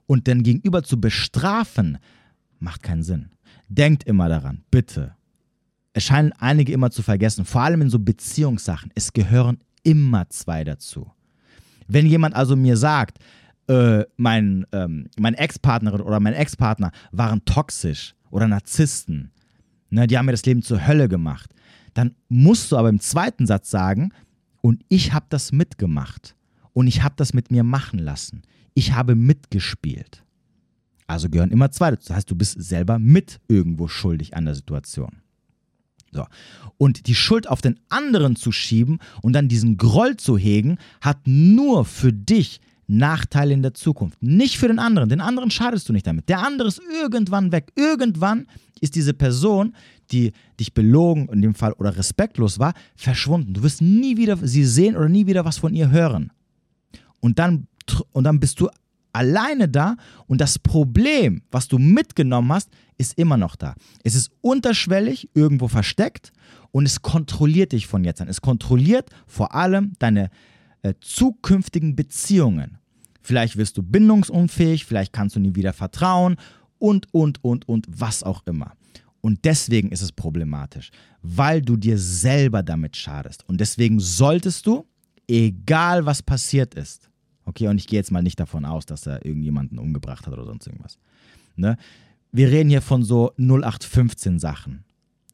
Und dein Gegenüber zu bestrafen, macht keinen Sinn. Denkt immer daran, bitte. Es scheinen einige immer zu vergessen, vor allem in so Beziehungssachen, es gehören immer zwei dazu. Wenn jemand also mir sagt, äh, mein, ähm, meine Ex-Partnerin oder mein Ex-Partner waren toxisch oder Narzissten, ne, die haben mir das Leben zur Hölle gemacht, dann musst du aber im zweiten Satz sagen, und ich habe das mitgemacht und ich habe das mit mir machen lassen. Ich habe mitgespielt. Also gehören immer zwei dazu. Das heißt, du bist selber mit irgendwo schuldig an der Situation. So. Und die Schuld auf den anderen zu schieben und dann diesen Groll zu hegen, hat nur für dich Nachteile in der Zukunft. Nicht für den anderen. Den anderen schadest du nicht damit. Der andere ist irgendwann weg. Irgendwann ist diese Person, die dich belogen in dem Fall oder respektlos war, verschwunden. Du wirst nie wieder sie sehen oder nie wieder was von ihr hören. Und dann, und dann bist du alleine da und das Problem, was du mitgenommen hast, ist immer noch da. Es ist unterschwellig, irgendwo versteckt und es kontrolliert dich von jetzt an. Es kontrolliert vor allem deine äh, zukünftigen Beziehungen. Vielleicht wirst du bindungsunfähig, vielleicht kannst du nie wieder vertrauen und, und, und, und, was auch immer. Und deswegen ist es problematisch, weil du dir selber damit schadest. Und deswegen solltest du, egal was passiert ist, okay, und ich gehe jetzt mal nicht davon aus, dass er irgendjemanden umgebracht hat oder sonst irgendwas. Ne? Wir reden hier von so 0815 Sachen.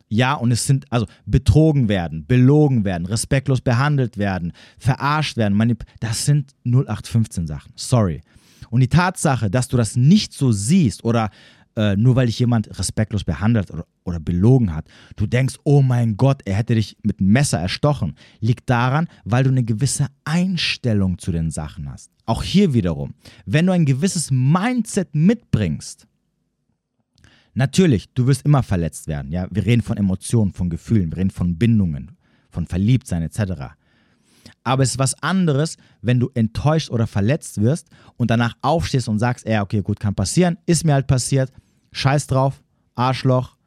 Ja, und es sind, also betrogen werden, belogen werden, respektlos behandelt werden, verarscht werden, das sind 0815 Sachen. Sorry. Und die Tatsache, dass du das nicht so siehst oder äh, nur weil dich jemand respektlos behandelt oder, oder belogen hat, du denkst, oh mein Gott, er hätte dich mit Messer erstochen, liegt daran, weil du eine gewisse Einstellung zu den Sachen hast. Auch hier wiederum, wenn du ein gewisses Mindset mitbringst, Natürlich, du wirst immer verletzt werden. Ja? Wir reden von Emotionen, von Gefühlen, wir reden von Bindungen, von Verliebtsein etc. Aber es ist was anderes, wenn du enttäuscht oder verletzt wirst und danach aufstehst und sagst, ja, okay, gut, kann passieren, ist mir halt passiert, scheiß drauf, Arschloch,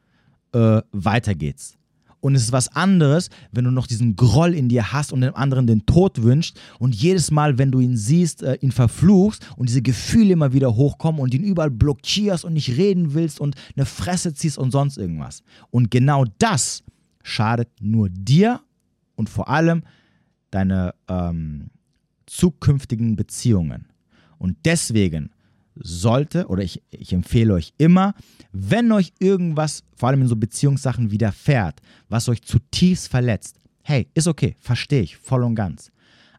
äh, weiter geht's. Und es ist was anderes, wenn du noch diesen Groll in dir hast und dem anderen den Tod wünschst und jedes Mal, wenn du ihn siehst, äh, ihn verfluchst und diese Gefühle immer wieder hochkommen und ihn überall blockierst und nicht reden willst und eine Fresse ziehst und sonst irgendwas. Und genau das schadet nur dir und vor allem deine ähm, zukünftigen Beziehungen. Und deswegen sollte, oder ich, ich empfehle euch immer, wenn euch irgendwas, vor allem in so Beziehungssachen widerfährt, was euch zutiefst verletzt, hey, ist okay, verstehe ich voll und ganz.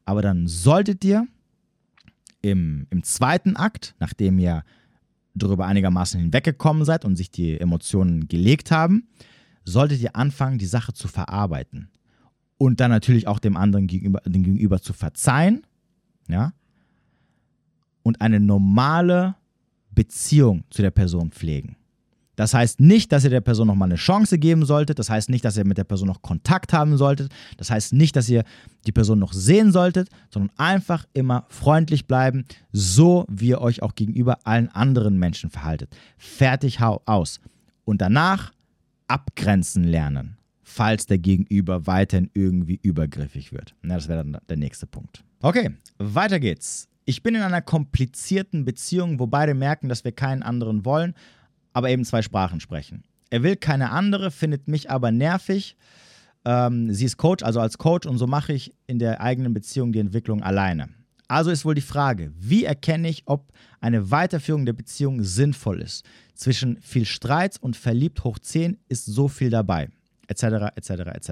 Aber dann solltet ihr im, im zweiten Akt, nachdem ihr darüber einigermaßen hinweggekommen seid und sich die Emotionen gelegt haben, solltet ihr anfangen, die Sache zu verarbeiten. Und dann natürlich auch dem anderen gegenüber, dem Gegenüber zu verzeihen, ja, und eine normale Beziehung zu der Person pflegen. Das heißt nicht, dass ihr der Person nochmal eine Chance geben solltet. Das heißt nicht, dass ihr mit der Person noch Kontakt haben solltet. Das heißt nicht, dass ihr die Person noch sehen solltet, sondern einfach immer freundlich bleiben, so wie ihr euch auch gegenüber allen anderen Menschen verhaltet. Fertig, hau aus. Und danach abgrenzen lernen, falls der Gegenüber weiterhin irgendwie übergriffig wird. Na, das wäre dann der nächste Punkt. Okay, weiter geht's. Ich bin in einer komplizierten Beziehung, wo beide merken, dass wir keinen anderen wollen, aber eben zwei Sprachen sprechen. Er will keine andere, findet mich aber nervig. Ähm, sie ist Coach, also als Coach, und so mache ich in der eigenen Beziehung die Entwicklung alleine. Also ist wohl die Frage, wie erkenne ich, ob eine Weiterführung der Beziehung sinnvoll ist? Zwischen viel Streit und verliebt hoch 10 ist so viel dabei, etc., etc., etc.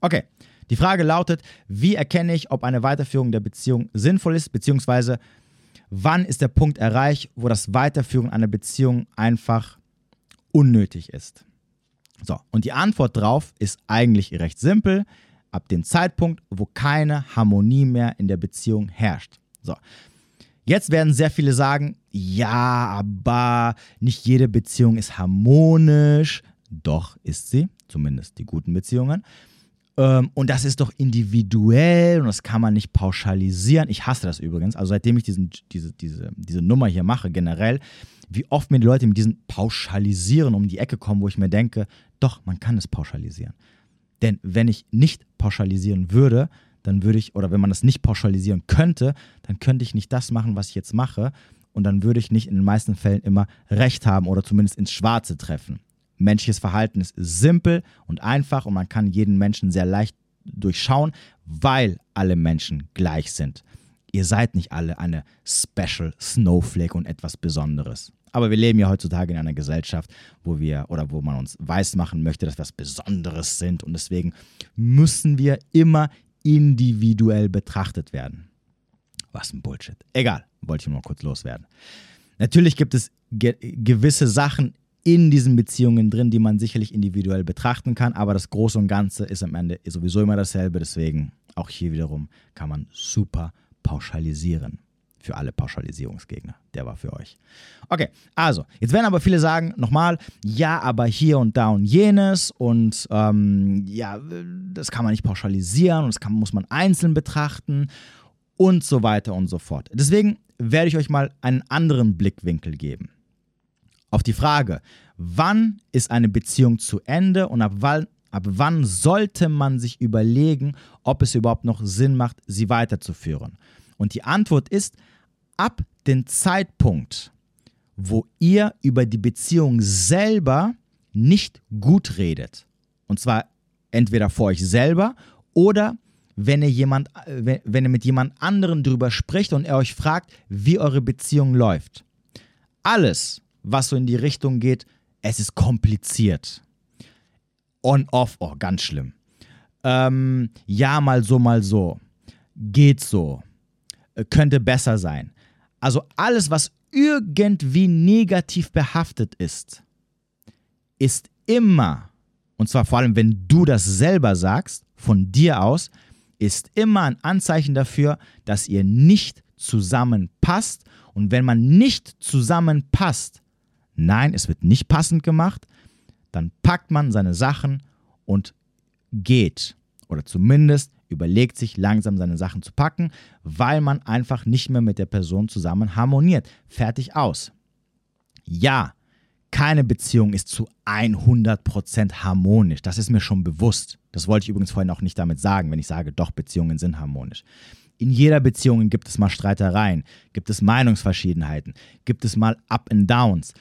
Okay, die Frage lautet, wie erkenne ich, ob eine Weiterführung der Beziehung sinnvoll ist, beziehungsweise wann ist der Punkt erreicht, wo das Weiterführen einer Beziehung einfach unnötig ist? So, und die Antwort darauf ist eigentlich recht simpel. Ab dem Zeitpunkt, wo keine Harmonie mehr in der Beziehung herrscht. So, Jetzt werden sehr viele sagen, ja, aber nicht jede Beziehung ist harmonisch. Doch ist sie, zumindest die guten Beziehungen. Ähm, und das ist doch individuell und das kann man nicht pauschalisieren. Ich hasse das übrigens. Also seitdem ich diesen, diese, diese, diese Nummer hier mache, generell, wie oft mir die Leute mit diesem Pauschalisieren um die Ecke kommen, wo ich mir denke, doch, man kann es pauschalisieren. Denn wenn ich nicht pauschalisieren würde, dann würde ich, oder wenn man das nicht pauschalisieren könnte, dann könnte ich nicht das machen, was ich jetzt mache. Und dann würde ich nicht in den meisten Fällen immer recht haben oder zumindest ins Schwarze treffen. Menschliches Verhalten ist simpel und einfach und man kann jeden Menschen sehr leicht durchschauen, weil alle Menschen gleich sind. Ihr seid nicht alle eine Special Snowflake und etwas Besonderes. Aber wir leben ja heutzutage in einer Gesellschaft, wo wir oder wo man uns weismachen möchte, dass wir was Besonderes sind und deswegen müssen wir immer individuell betrachtet werden. Was ein Bullshit. Egal, wollte ich nur kurz loswerden. Natürlich gibt es ge gewisse Sachen in diesen Beziehungen drin, die man sicherlich individuell betrachten kann, aber das Große und Ganze ist am Ende sowieso immer dasselbe. Deswegen auch hier wiederum kann man super pauschalisieren. Für alle Pauschalisierungsgegner. Der war für euch. Okay, also, jetzt werden aber viele sagen, nochmal, ja, aber hier und da und jenes und ähm, ja, das kann man nicht pauschalisieren und das kann, muss man einzeln betrachten und so weiter und so fort. Deswegen werde ich euch mal einen anderen Blickwinkel geben auf die Frage, wann ist eine Beziehung zu Ende und ab wann, ab wann sollte man sich überlegen, ob es überhaupt noch Sinn macht, sie weiterzuführen. Und die Antwort ist, ab dem Zeitpunkt, wo ihr über die Beziehung selber nicht gut redet. Und zwar entweder vor euch selber oder wenn ihr, jemand, wenn ihr mit jemand anderen drüber spricht und er euch fragt, wie eure Beziehung läuft. Alles, was so in die Richtung geht, es ist kompliziert. On-off, oh, ganz schlimm. Ähm, ja, mal so, mal so. Geht so. Äh, könnte besser sein. Also alles, was irgendwie negativ behaftet ist, ist immer, und zwar vor allem, wenn du das selber sagst, von dir aus, ist immer ein Anzeichen dafür, dass ihr nicht zusammenpasst. Und wenn man nicht zusammenpasst, nein, es wird nicht passend gemacht, dann packt man seine Sachen und geht. Oder zumindest überlegt sich langsam seine Sachen zu packen, weil man einfach nicht mehr mit der Person zusammen harmoniert. Fertig aus. Ja, keine Beziehung ist zu 100% harmonisch. Das ist mir schon bewusst. Das wollte ich übrigens vorhin auch nicht damit sagen, wenn ich sage, doch, Beziehungen sind harmonisch. In jeder Beziehung gibt es mal Streitereien, gibt es Meinungsverschiedenheiten, gibt es mal Up and Downs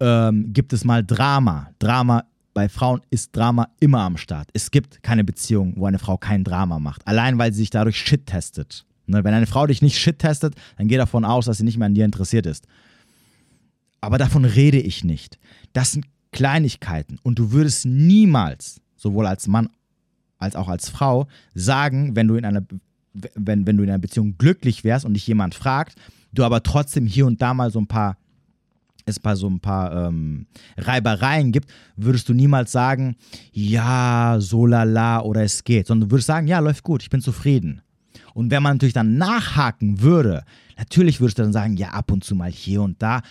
ähm, gibt es mal Drama. Drama bei Frauen ist Drama immer am Start. Es gibt keine Beziehung, wo eine Frau kein Drama macht. Allein weil sie sich dadurch Shit testet. Ne? Wenn eine Frau dich nicht Shit testet, dann geh davon aus, dass sie nicht mehr an dir interessiert ist. Aber davon rede ich nicht. Das sind Kleinigkeiten. Und du würdest niemals, sowohl als Mann als auch als Frau, sagen, wenn du in einer, wenn, wenn du in einer Beziehung glücklich wärst und dich jemand fragt, du aber trotzdem hier und da mal so ein paar es bei so ein paar ähm, Reibereien gibt, würdest du niemals sagen, ja, so lala oder es geht, sondern du würdest sagen, ja, läuft gut, ich bin zufrieden. Und wenn man natürlich dann nachhaken würde, natürlich würdest du dann sagen, ja, ab und zu mal hier und da,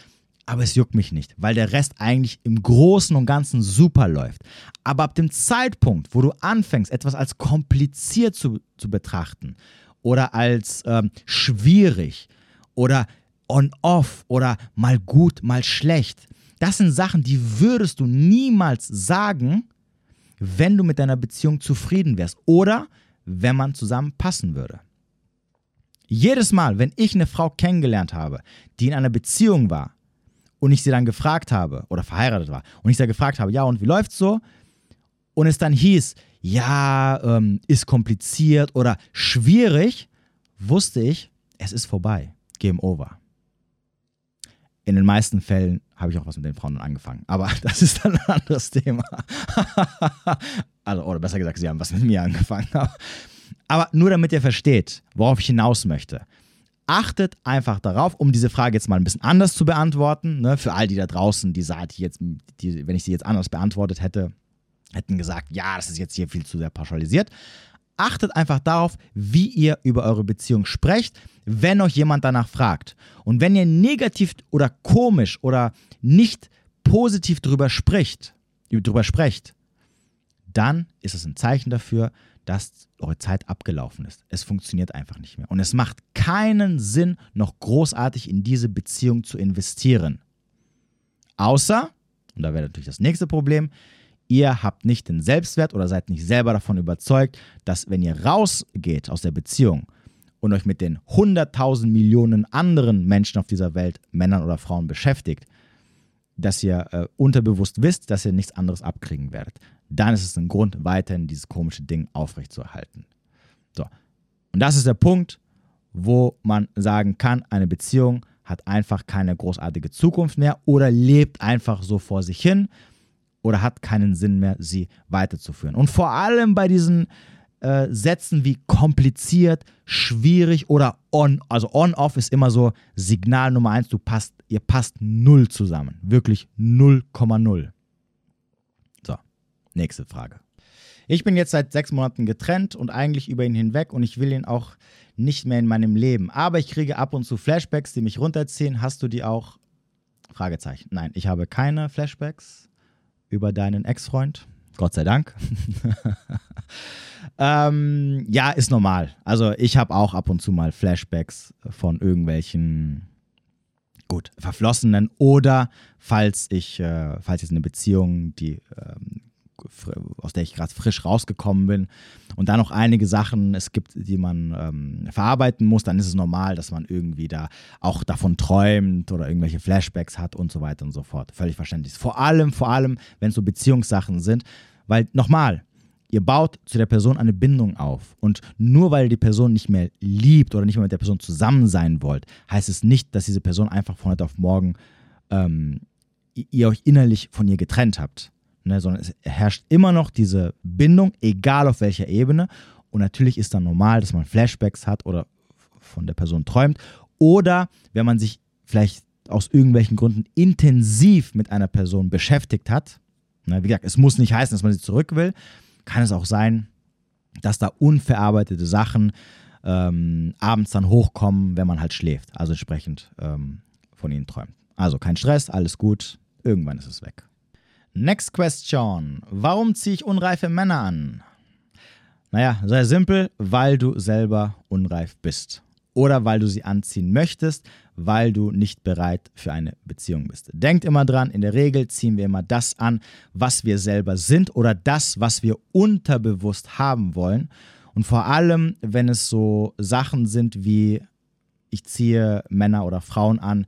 aber es juckt mich nicht, weil der Rest eigentlich im Großen und Ganzen super läuft. Aber ab dem Zeitpunkt, wo du anfängst, etwas als kompliziert zu, zu betrachten oder als ähm, schwierig oder on-off oder mal gut, mal schlecht. Das sind Sachen, die würdest du niemals sagen, wenn du mit deiner Beziehung zufrieden wärst oder wenn man zusammen passen würde. Jedes Mal, wenn ich eine Frau kennengelernt habe, die in einer Beziehung war und ich sie dann gefragt habe oder verheiratet war und ich sie gefragt habe, ja und wie läuft's so? Und es dann hieß, ja, ähm, ist kompliziert oder schwierig, wusste ich, es ist vorbei. Game over in den meisten Fällen habe ich auch was mit den Frauen angefangen. Aber das ist dann ein anderes Thema. also, oder besser gesagt, sie haben was mit mir angefangen. Aber nur damit ihr versteht, worauf ich hinaus möchte. Achtet einfach darauf, um diese Frage jetzt mal ein bisschen anders zu beantworten. Ne, für all die da draußen, die, die jetzt, die, wenn ich sie jetzt anders beantwortet hätte, hätten gesagt, ja, das ist jetzt hier viel zu sehr pauschalisiert. Achtet einfach darauf, wie ihr über eure Beziehung sprecht, wenn euch jemand danach fragt. Und wenn ihr negativ oder komisch oder nicht positiv drüber spricht, drüber sprecht, dann ist es ein Zeichen dafür, dass eure Zeit abgelaufen ist. Es funktioniert einfach nicht mehr. Und es macht keinen Sinn, noch großartig in diese Beziehung zu investieren. Außer, und da wäre natürlich das nächste Problem, ihr habt nicht den Selbstwert oder seid nicht selber davon überzeugt, dass wenn ihr rausgeht aus der Beziehung und euch mit den 100.000 Millionen anderen Menschen auf dieser Welt, Männern oder Frauen beschäftigt, dass ihr äh, unterbewusst wisst, dass ihr nichts anderes abkriegen werdet. Dann ist es ein Grund, weiterhin dieses komische Ding aufrechtzuerhalten. So. Und das ist der Punkt, wo man sagen kann, eine Beziehung hat einfach keine großartige Zukunft mehr oder lebt einfach so vor sich hin oder hat keinen Sinn mehr, sie weiterzuführen. Und vor allem bei diesen äh, Sätzen wie kompliziert, schwierig oder on, also on-off ist immer so Signal Nummer eins, du passt, ihr passt null zusammen. Wirklich 0,0. So, nächste Frage. Ich bin jetzt seit sechs Monaten getrennt und eigentlich über ihn hinweg und ich will ihn auch nicht mehr in meinem Leben. Aber ich kriege ab und zu Flashbacks, die mich runterziehen. Hast du die auch? Fragezeichen. Nein, ich habe keine Flashbacks über deinen Ex-Freund. Gott sei Dank. ähm, ja, ist normal. Also ich habe auch ab und zu mal Flashbacks von irgendwelchen gut verflossenen oder falls ich, äh, falls jetzt eine Beziehung, die ähm, aus der ich gerade frisch rausgekommen bin und da noch einige Sachen es gibt, die man ähm, verarbeiten muss, dann ist es normal, dass man irgendwie da auch davon träumt oder irgendwelche Flashbacks hat und so weiter und so fort. Völlig verständlich. Vor allem, vor allem, wenn es so Beziehungssachen sind, weil nochmal, ihr baut zu der Person eine Bindung auf. Und nur weil ihr die Person nicht mehr liebt oder nicht mehr mit der Person zusammen sein wollt, heißt es nicht, dass diese Person einfach von heute auf morgen ähm, ihr euch innerlich von ihr getrennt habt ne, sondern es herrscht immer noch diese Bindung, egal auf welcher Ebene. Und natürlich ist dann normal, dass man Flashbacks hat oder von der Person träumt. Oder wenn man sich vielleicht aus irgendwelchen Gründen intensiv mit einer Person beschäftigt hat, ne, wie gesagt, es muss nicht heißen, dass man sie zurück will, kann es auch sein, dass da unverarbeitete Sachen ähm, abends dann hochkommen, wenn man halt schläft. Also entsprechend ähm, von ihnen träumt. Also kein Stress, alles gut, irgendwann ist es weg. Next question. Warum ziehe ich unreife Männer an? Naja, sehr simpel, weil du selber unreif bist. Oder weil du sie anziehen möchtest, weil du nicht bereit für eine Beziehung bist. Denkt immer dran, in der Regel ziehen wir immer das an, was wir selber sind oder das, was wir unterbewusst haben wollen. Und vor allem, wenn es so Sachen sind wie, ich ziehe Männer oder Frauen an,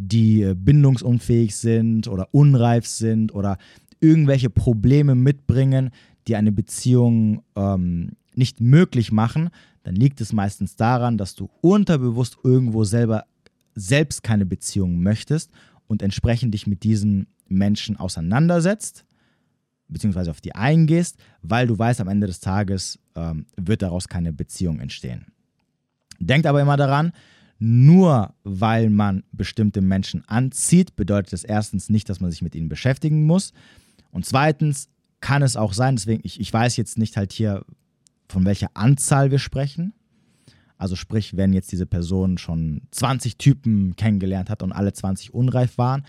die äh, bindungsunfähig sind oder unreif sind oder irgendwelche Probleme mitbringen, die eine Beziehung ähm, nicht möglich machen, dann liegt es meistens daran, dass du unterbewusst irgendwo selber selbst keine Beziehung möchtest und entsprechend dich mit diesen Menschen auseinandersetzt, beziehungsweise auf die eingehst, weil du weißt, am Ende des Tages ähm, wird daraus keine Beziehung entstehen. Denkt aber immer daran, nur weil man bestimmte Menschen anzieht, bedeutet das erstens nicht, dass man sich mit ihnen beschäftigen muss. Und zweitens kann es auch sein, deswegen, ich, ich weiß jetzt nicht halt hier, von welcher Anzahl wir sprechen. Also sprich, wenn jetzt diese Person schon 20 Typen kennengelernt hat und alle 20 unreif waren,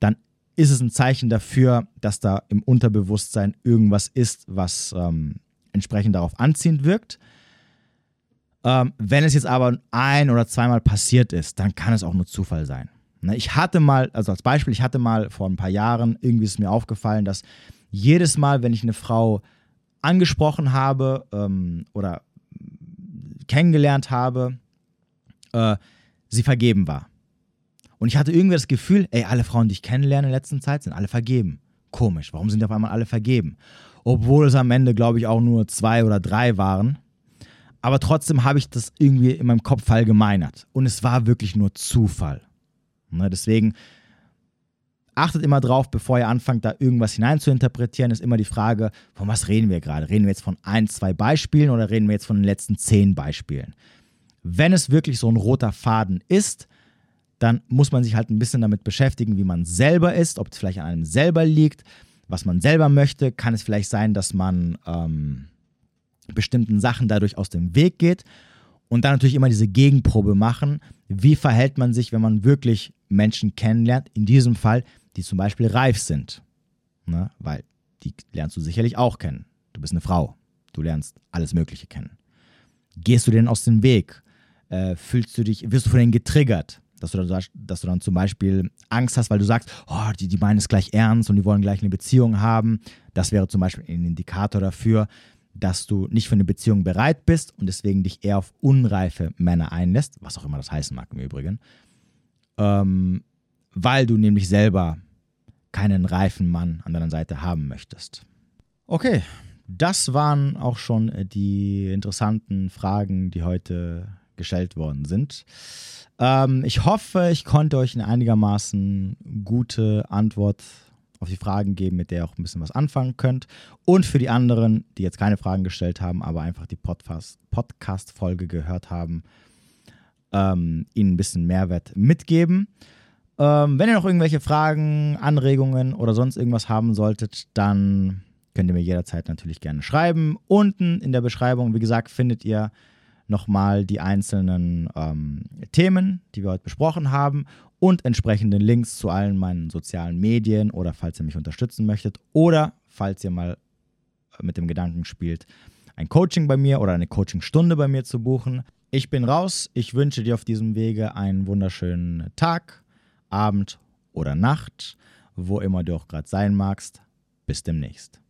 dann ist es ein Zeichen dafür, dass da im Unterbewusstsein irgendwas ist, was ähm, entsprechend darauf anziehend wirkt. Ähm, wenn es jetzt aber ein oder zweimal passiert ist, dann kann es auch nur Zufall sein. Ne, ich hatte mal, also als Beispiel, ich hatte mal vor ein paar Jahren, irgendwie ist mir aufgefallen, dass jedes Mal, wenn ich eine Frau angesprochen habe ähm, oder kennengelernt habe, äh, sie vergeben war. Und ich hatte irgendwie das Gefühl, ey, alle Frauen, die ich kennenlerne in letzter Zeit, sind alle vergeben. Komisch, warum sind die auf einmal alle vergeben? Obwohl es am Ende, glaube ich, auch nur zwei oder drei waren aber trotzdem habe ich das irgendwie in meinem Kopf allgemeinert. Und es war wirklich nur Zufall. Ne, deswegen achtet immer drauf, bevor ihr anfangt, da irgendwas hineinzuinterpretieren, ist immer die Frage, von was reden wir gerade? Reden wir jetzt von ein, zwei Beispielen oder reden wir jetzt von den letzten zehn Beispielen? Wenn es wirklich so ein roter Faden ist, dann muss man sich halt ein bisschen damit beschäftigen, wie man selber ist, ob es vielleicht an einem selber liegt, was man selber möchte. Kann es vielleicht sein, dass man ähm, bestimmten Sachen dadurch aus dem Weg geht und dann natürlich immer diese Gegenprobe machen. Wie verhält man sich, wenn man wirklich Menschen kennenlernt, in diesem Fall, die zum Beispiel reif sind? Ne? Weil die lernst du sicherlich auch kennen. Du bist eine Frau. Du lernst alles Mögliche kennen. Gehst du denen aus dem Weg? Äh, fühlst du dich, wirst du von denen getriggert? Dass du, dann, dass du dann zum Beispiel Angst hast, weil du sagst, oh, die, die meinen es gleich ernst und die wollen gleich eine Beziehung haben. Das wäre zum Beispiel ein Indikator dafür, dass du nicht für eine Beziehung bereit bist und deswegen dich eher auf unreife Männer einlässt, was auch immer das heißen mag im Übrigen, ähm, weil du nämlich selber keinen reifen Mann an deiner Seite haben möchtest. Okay, das waren auch schon die interessanten Fragen, die heute gestellt worden sind. Ähm, ich hoffe, ich konnte euch eine einigermaßen gute Antwort auf die Fragen geben, mit der ihr auch ein bisschen was anfangen könnt. Und für die anderen, die jetzt keine Fragen gestellt haben, aber einfach die Podcast-Folge gehört haben, ähm, ihnen ein bisschen Mehrwert mitgeben. Ähm, wenn ihr noch irgendwelche Fragen, Anregungen oder sonst irgendwas haben solltet, dann könnt ihr mir jederzeit natürlich gerne schreiben. Unten in der Beschreibung, wie gesagt, findet ihr nochmal die einzelnen ähm, Themen, die wir heute besprochen haben und entsprechende Links zu allen meinen sozialen Medien oder falls ihr mich unterstützen möchtet oder falls ihr mal mit dem Gedanken spielt, ein Coaching bei mir oder eine Coachingstunde bei mir zu buchen. Ich bin raus. Ich wünsche dir auf diesem Wege einen wunderschönen Tag, Abend oder Nacht, wo immer du auch gerade sein magst. Bis demnächst.